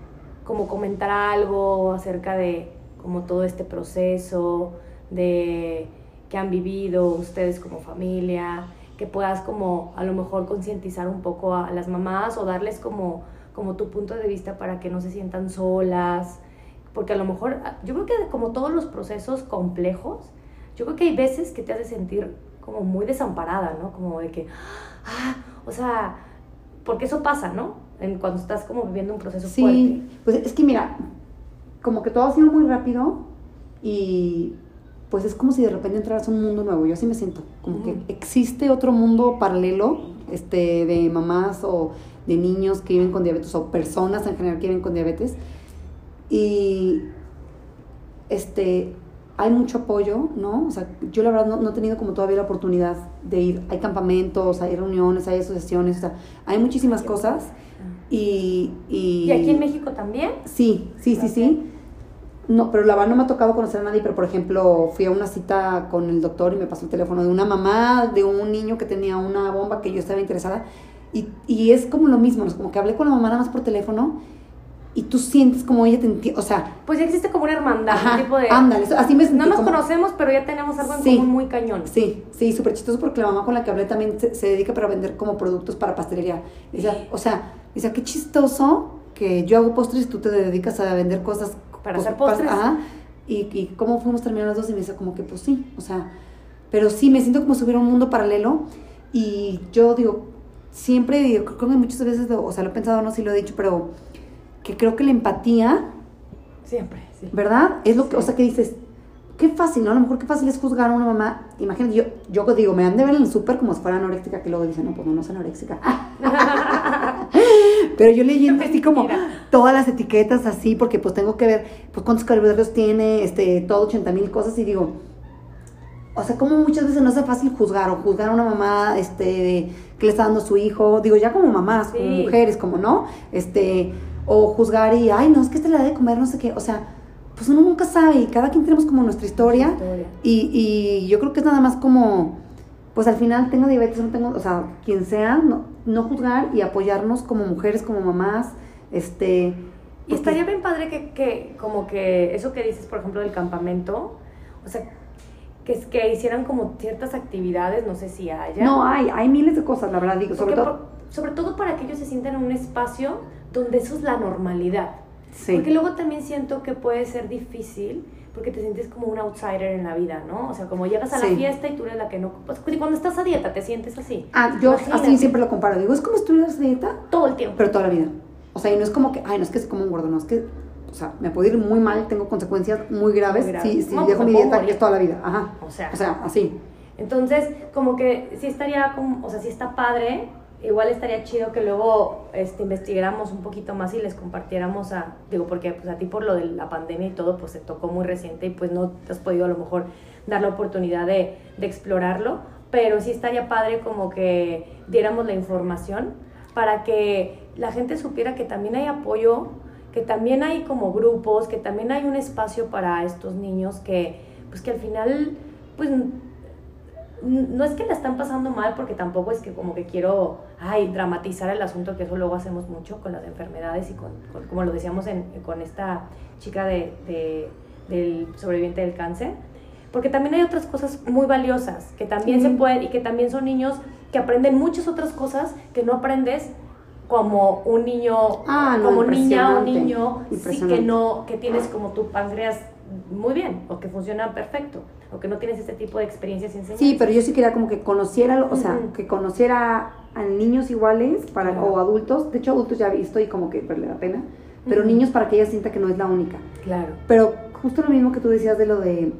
como comentar algo acerca de como todo este proceso de que han vivido ustedes como familia, que puedas como a lo mejor concientizar un poco a las mamás o darles como, como tu punto de vista para que no se sientan solas, porque a lo mejor, yo creo que como todos los procesos complejos, yo creo que hay veces que te hace sentir como muy desamparada, ¿no? Como de que, ah, o sea, porque eso pasa, ¿no? En, cuando estás como viviendo un proceso Sí, fuerte. pues es que mira, como que todo ha sido muy rápido y pues es como si de repente entraras a un mundo nuevo, yo así me siento, como que existe otro mundo paralelo este, de mamás o de niños que viven con diabetes o personas en general que viven con diabetes y este hay mucho apoyo, ¿no? O sea, yo la verdad no, no he tenido como todavía la oportunidad de ir, hay campamentos, hay reuniones, hay asociaciones, o sea, hay muchísimas cosas y... Y, ¿Y aquí en México también? Sí, sí, sí, sí. No, pero la verdad no me ha tocado conocer a nadie, pero por ejemplo fui a una cita con el doctor y me pasó el teléfono de una mamá, de un niño que tenía una bomba que yo estaba interesada. Y, y es como lo mismo, es como que hablé con la mamá nada más por teléfono y tú sientes como ella te entiende, o sea, Pues ya existe como una hermandad, ajá, un tipo de... ándale, así me sentí No nos como- conocemos, pero ya tenemos algo en Sí. común muy cañón. Sí, sí, súper chistoso porque la mamá con la que hablé también se, se dedica para vender como productos para pastelería. Dice, o sea, dice, qué chistoso que yo hago postres y tú te dedicas a vender cosas. Para hacer postres. Ajá. Y, y cómo fuimos terminando los dos y me dice como que pues sí, o sea, pero sí, me siento como si hubiera un mundo paralelo y yo digo, siempre, digo, creo que muchas veces, o sea, lo he pensado, no sé si lo he dicho, pero que creo que la empatía Siempre, sí. ¿verdad? Es lo que, o sea, que dices, qué fácil, ¿no? A lo mejor qué fácil es juzgar a una mamá. Imagínate, yo, yo digo, me han de ver en el súper como si fuera anoréxica, que luego dicen, no, pues no, no es anoréxica. Pero yo leyendo así como todas las etiquetas así, porque pues tengo que ver, pues cuántos carbohidratos tiene, este, todo 80 mil cosas y digo, o sea, como muchas veces no es fácil juzgar o juzgar a una mamá, este, que le está dando a su hijo, digo, ya como mamás, como mujeres, como no, este, o juzgar y, ay, no, es que este le da de comer, no sé qué, o sea, pues uno nunca sabe y cada quien tenemos como nuestra historia Historia. y, y yo creo que es nada más como, pues al final tengo diabetes, no tengo, o sea, quien sea, no, no juzgar y apoyarnos como mujeres, como mamás, este... Y estaría bien padre que, que, como que eso que dices, por ejemplo, del campamento, o sea, que, es- que hicieran como ciertas actividades, no sé si haya. No, hay, hay miles de cosas, la verdad, digo, sobre todo... por- sobre todo para que ellos se sientan en un espacio donde eso es la normalidad. Sí. Porque luego también siento que puede ser difícil, porque te sientes como un outsider en la vida, ¿no? O sea, como llegas a la Sí. fiesta y tú eres la que no... Pues cuando estás a dieta te sientes así. Ah, yo Imagínate. así siempre lo comparo. Digo, es como estuvieras dieta, Todo el tiempo. pero toda la vida. O sea, y no es como que, ay, no es que se coma un gordo, no es que, o sea, me puede ir muy mal, tengo consecuencias muy graves Muy graves. si, si No, pues dejo me mi dieta, morir. es toda la vida. Ajá. O sea. O sea, así. Entonces, como que sí estaría, como, o sea, sí está padre. Igual estaría chido que luego este, investigáramos un poquito más y les compartiéramos a, digo, porque pues a ti por lo de la pandemia y todo, pues se tocó muy reciente y pues no te has podido a lo mejor dar la oportunidad de, de explorarlo, pero sí estaría padre como que diéramos la información para que la gente supiera que también hay apoyo, que también hay como grupos, que también hay un espacio para estos niños que, pues que al final, pues no es que la están pasando mal porque tampoco es que como que quiero ay, dramatizar el asunto, que eso luego hacemos mucho con las enfermedades y con, con- como lo decíamos en- con esta chica de, de- del sobreviviente del cáncer, porque también hay otras cosas muy valiosas que también se pueden y que también son niños que aprenden muchas otras cosas que no aprendes como un niño, Ah, no, como niña o niño, sí que no, que tienes como tu páncreas muy bien o que funciona perfecto o que no tienes ese tipo de experiencias enseñanzas. Sí, pero yo sí quería como que conociera, o sea, que conociera a niños iguales para, Claro. o adultos. De hecho, adultos ya he visto y como que vale la pena. Pero niños para que ella sienta que no es la única. Claro. Pero justo lo mismo que tú decías de lo de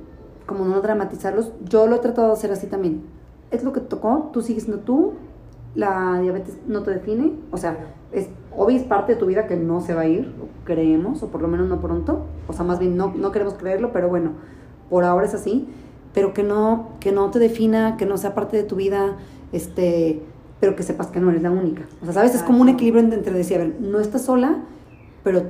como no dramatizarlos, yo lo he tratado de hacer así también. Es lo que te tocó, tú sigues siendo tú, la diabetes no te define, o sea, es obvio es parte de tu vida que no se va a ir, o creemos, o por lo menos no pronto, o sea, más bien no, no queremos creerlo, pero bueno, por ahora es así, pero que no, que no te defina, que no sea parte de tu vida, este, pero que sepas que no eres la única. O sea, sabes, es como un equilibrio entre decir, a ver, no estás sola, pero...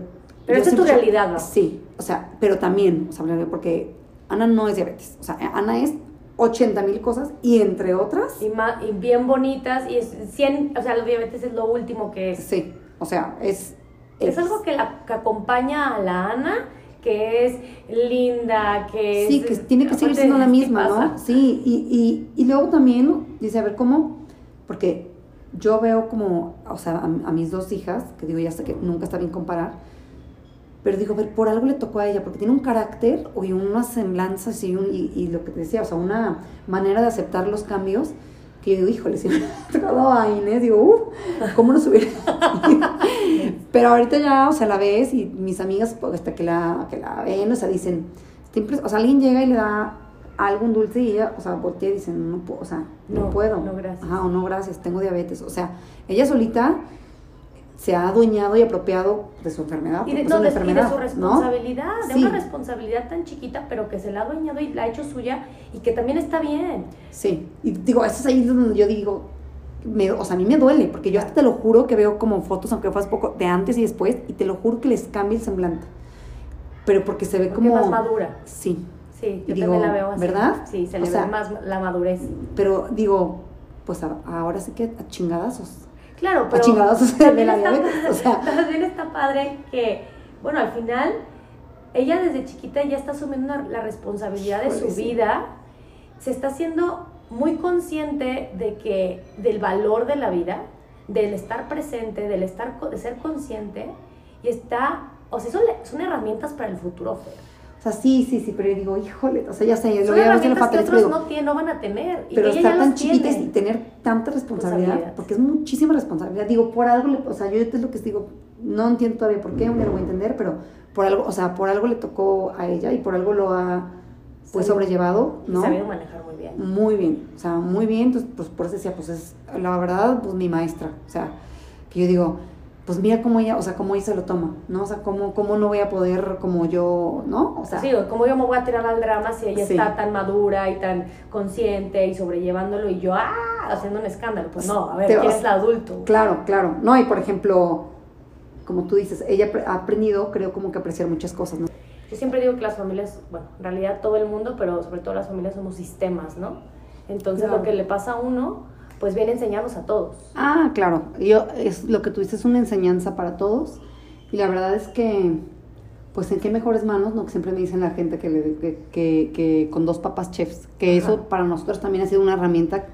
Pero esta es tu realidad, ¿no? Sí, o sea, pero también, o sea, porque Ana no es diabetes, o sea, Ana es 80 mil cosas y entre otras, Y, ma- y bien bonitas y es 100, o sea, la diabetes es lo último que es. sí, o sea, es... Es algo que, la, que acompaña a la Ana, que es linda, que es... Sí, que tiene que seguir siendo la ¿qué misma? ¿no? Sí, y, y, y luego también dice, a ver, ¿cómo? Porque yo veo como, o sea, a, a mis dos hijas, que digo, ya sé que nunca está bien comparar, pero digo, a ver, por algo le tocó a ella, porque tiene un carácter y unas semblanzas y, un, y, y lo que te decía, o sea, una manera de aceptar los cambios, que yo digo, híjole, si me hubiera tocado a Inés, digo, uff, ¿cómo nos hubiera Pero ahorita ya, o sea, la ves y mis amigas, pues, hasta que la, que la ven, o sea, dicen, o sea, alguien llega y le da algún dulce y ella, o sea, voltea y dice, no, puedo, o sea, no, No, puedo. no, gracias. Ajá, o no, gracias, tengo diabetes. O sea, ella solita se ha adueñado y apropiado de su enfermedad. Y de, no, de- y de enfermedad, su ¿no? responsabilidad, de Sí. una responsabilidad tan chiquita, pero que se la ha adueñado y la ha hecho suya y que también está bien. Sí, y digo, eso es ahí donde yo digo, me- o sea, a mí me duele, porque yo hasta te lo juro que veo como fotos, aunque fue poco, de antes y después, y te lo juro que les cambia el semblante. Pero porque se ve Porque como... más madura. Sí, Sí, yo digo, también la veo así. ¿verdad? Sí, se O le sea, ve más la madurez. pero digo, pues a- ahora sí que a chingadazos. Claro, pero de la o sea. también está padre que, bueno, al final, ella desde chiquita ya está asumiendo la responsabilidad de su sí. vida, se está haciendo muy consciente de que, del valor de la vida, del estar presente, del estar, de ser consciente, y está, o sea, son, son herramientas para el futuro, Fer. O sea, sí, sí, sí, pero yo digo, híjole, o sea, ya sé, lo voy a ver fatal, otros no, tienen, no van a tener, y pero estar tan chiquitas y tener tanta responsabilidad, porque es muchísima responsabilidad. Digo, por algo, le- o sea, yo es lo que digo, no entiendo todavía por qué, un día lo voy a entender, pero por algo, o sea, por algo le tocó a ella y por algo lo ha, pues, Sí. sobrellevado, Y ¿no? sabido manejar muy bien. Muy bien, o sea, muy bien, entonces, pues por eso decía, pues es, la verdad, pues mi maestra, o sea, que yo digo, pues mira cómo ella, o sea, cómo ella se lo toma, ¿no? O sea, cómo, cómo no voy a poder como yo, ¿no? O sea, sí, como yo me voy a tirar al drama si ella Sí. está tan madura y tan consciente y sobrellevándolo y yo, ah, haciendo un escándalo. Pues no, a ver, ¿quién es el adulto? claro, claro, no, y por ejemplo, como tú dices, ella ha aprendido, creo, como que apreciar muchas cosas, ¿no? Yo siempre digo que las familias, bueno, en realidad todo el mundo, pero sobre todo las familias somos sistemas, ¿no? Entonces Claro. lo que le pasa a uno, pues viene a enseñarnos a todos. Ah, claro, yo, es lo que tú dices es una enseñanza para todos, y la verdad es que, pues en qué mejores manos, ¿no? Que siempre me dicen la gente que, le- que, que, que con dos papás chefs, que Ajá. eso para nosotros también ha sido una herramienta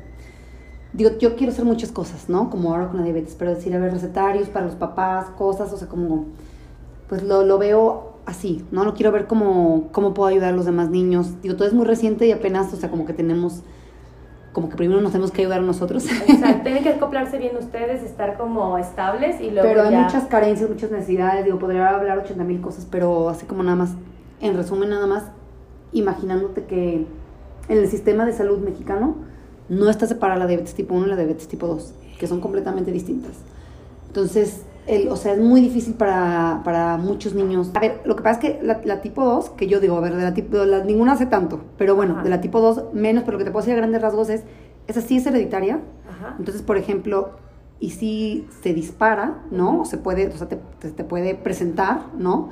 digo, yo quiero hacer muchas cosas, ¿no? Como ahora con la diabetes, pero decir, a ver, recetarios para los papás, cosas, o sea, como, pues lo, lo veo así, ¿no? Lo quiero ver como cómo puedo ayudar a los demás niños. Digo, todo es muy reciente y apenas, o sea, como que tenemos, como que primero nos tenemos que ayudar a nosotros. O sea, tienen que acoplarse bien ustedes, estar como estables y luego Pero hay ya- muchas carencias, muchas necesidades, digo, podría hablar 80 mil cosas, pero así como nada más, en resumen nada más, imaginándote que en el sistema de salud mexicano no está separada la diabetes tipo 1 y la diabetes tipo 2, que son completamente distintas. Entonces, el, o sea, es muy difícil para, para muchos niños. A ver, lo que pasa es que la, la tipo 2, que yo digo, a ver, de la tipo, la- ninguna hace tanto, pero bueno, Ajá. de la tipo 2 menos, pero lo que te puedo decir a grandes rasgos es, esa sí es hereditaria, Ajá. entonces, por ejemplo, y si se dispara, ¿no? O se puede, o sea, te, te- te puede presentar, ¿no?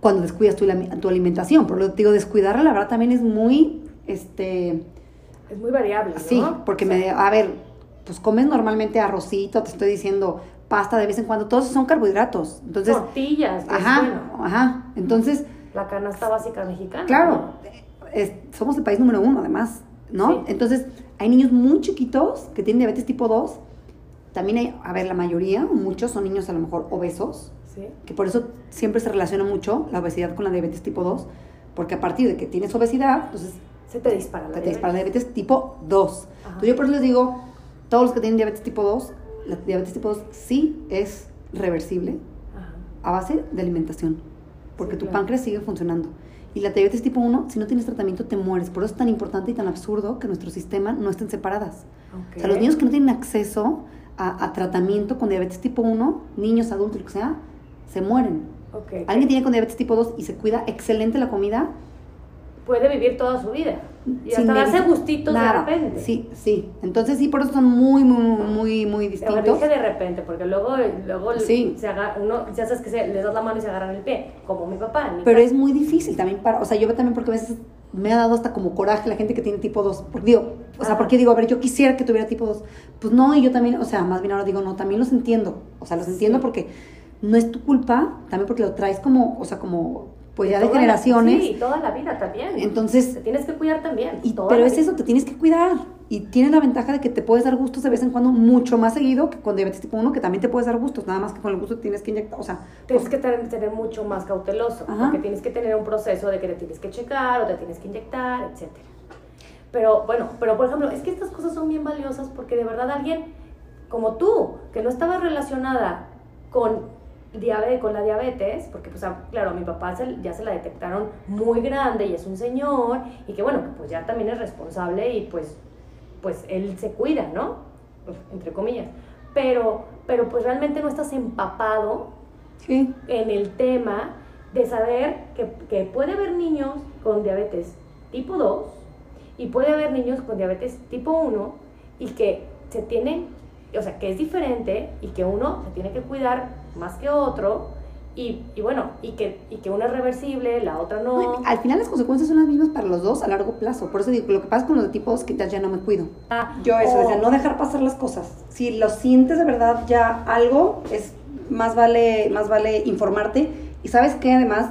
Cuando descuidas tu, tu alimentación. Por lo que te digo, descuidarla, la verdad, también es muy, este, Es muy variable, ¿no? sí, porque O sea, me, a ver, pues comes normalmente arrocito, te estoy diciendo, pasta de vez en cuando, todos son carbohidratos. Entonces, tortillas, ajá, bueno. ajá. Entonces, La canasta básica mexicana. Claro, ¿no? es- somos el país número uno, además, ¿no? Sí. Entonces, hay niños muy chiquitos que tienen diabetes tipo 2. También hay, a ver, la mayoría, muchos son niños a lo mejor obesos, Sí. que por eso siempre se relaciona mucho la obesidad con la diabetes tipo 2, porque a partir de que tienes obesidad, entonces Se te dispara la te dispara la diabetes. diabetes tipo 2. Ajá. Entonces, yo por eso les digo, todos los que tienen diabetes tipo 2, la diabetes tipo 2 sí es reversible Ajá. a base de alimentación, porque Sí, tu claro. páncreas sigue funcionando. Y la diabetes tipo 1, si no tienes tratamiento, te mueres. Por eso es tan importante y tan absurdo que nuestro sistema no estén separadas. Ok. O sea, los niños que no tienen acceso a, a tratamiento con diabetes tipo 1, niños, adultos, lo que sea, se mueren. Ok. Alguien tiene con diabetes tipo 2 y se cuida excelente la comida, Puede vivir toda su vida. Y sin hasta darse gustitos nada. de repente. Sí, sí. Entonces sí, por eso son muy, muy, muy, muy distintos. dije de repente, porque luego, luego Sí. se agarra, uno, ya sabes que se, les das la mano y se agarran el pie, como mi papá. mi Pero es muy difícil también para, o sea, yo también porque a veces me ha dado hasta como coraje la gente que tiene tipo 2. Porque digo, o sea, porque digo, a ver, yo quisiera que tuviera tipo 2. Pues no, y yo también, o sea, más bien ahora digo, no, también los entiendo. O sea, los Sí. entiendo porque no es tu culpa, también porque lo traes como, o sea, como, pues ya de la- generaciones. sí, toda la vida también. Entonces, Te tienes que cuidar también. y, pero es vida. eso, te tienes que cuidar. Y tienes la ventaja de que te puedes dar gustos de vez en cuando mucho más seguido que con diabetes tipo 1, que también te puedes dar gustos, nada más que con el gusto tienes que inyectar, o sea, Tienes que tener, tener mucho más cauteloso, Ajá. porque tienes que tener un proceso de que te tienes que checar o te tienes que inyectar, etcétera. Pero bueno, pero por ejemplo, es que estas cosas son bien valiosas porque de verdad alguien como tú, que no estaba relacionada con diabetes, con la diabetes, porque pues claro, a mi papá se- ya se la detectaron muy grande y es un señor y que bueno, pues ya también es responsable y pues pues él se cuida, ¿no? Pues, entre comillas. Pero pero pues realmente no estás empapado sí. en el tema de saber que, que puede haber niños con diabetes tipo 2 y puede haber niños con diabetes tipo 1 y que se tienen, o sea, que es diferente y que uno se tiene que cuidar más que otro y, y bueno, y que, y que una es reversible, la otra no. Al final las consecuencias son las mismas para los dos a largo plazo. Por eso digo, lo que pasa con los de tipo 2 que ya, no me cuido. Ah, Yo eso, o- o sea, no dejar pasar las cosas. Si lo sientes de verdad ya algo, es más vale, más vale informarte. Y sabes que además,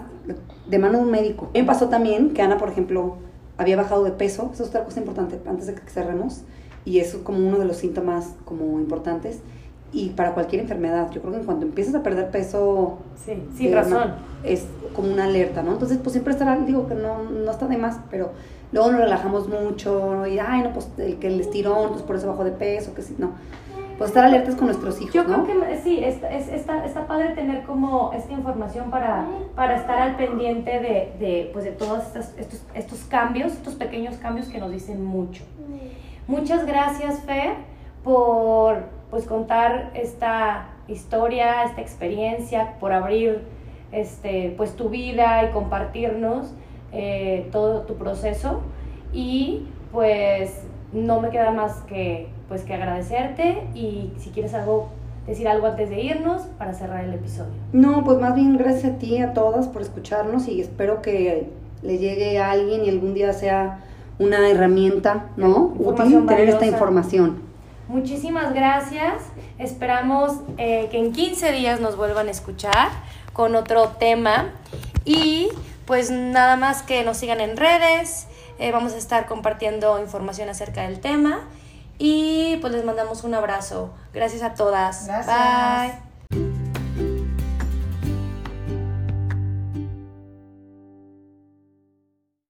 de mano de un médico. Me pasó también que Ana, por ejemplo, había bajado de peso. Eso es otra cosa importante antes de que cerremos. Y eso es como uno de los síntomas como importantes. Y para cualquier enfermedad, yo creo que en cuanto empiezas a perder peso, Sí, sin de razón. una- es como una alerta, ¿no? Entonces, pues siempre estará, digo que no, no está de más, pero luego nos relajamos mucho y, ay, no, pues el que el estirón, entonces por eso bajó de peso, que sí, no. Pues estar alertas con nuestros hijos, Yo ¿no? creo que sí, es, es- está, está padre tener como esta información para, para estar al pendiente de, de, pues de todos estos, estos, estos cambios, estos pequeños cambios que nos dicen mucho. Muchas gracias, Fer, por pues, contar esta historia, esta experiencia, por abrir este, pues, tu vida y compartirnos eh, todo tu proceso. Y pues no me queda más que, pues, que agradecerte y si quieres algo, decir algo antes de irnos para cerrar el episodio. No, pues más bien gracias a ti, a todas por escucharnos y espero que le llegue a alguien y algún día sea una herramienta, ¿no? Útil tener esta información. Muchísimas gracias. Esperamos eh, que en 15 días nos vuelvan a escuchar con otro tema. Y pues nada más que nos sigan en redes. eh, vamos a estar compartiendo información acerca del tema. Y pues les mandamos un abrazo. Gracias a todas. Gracias. Bye.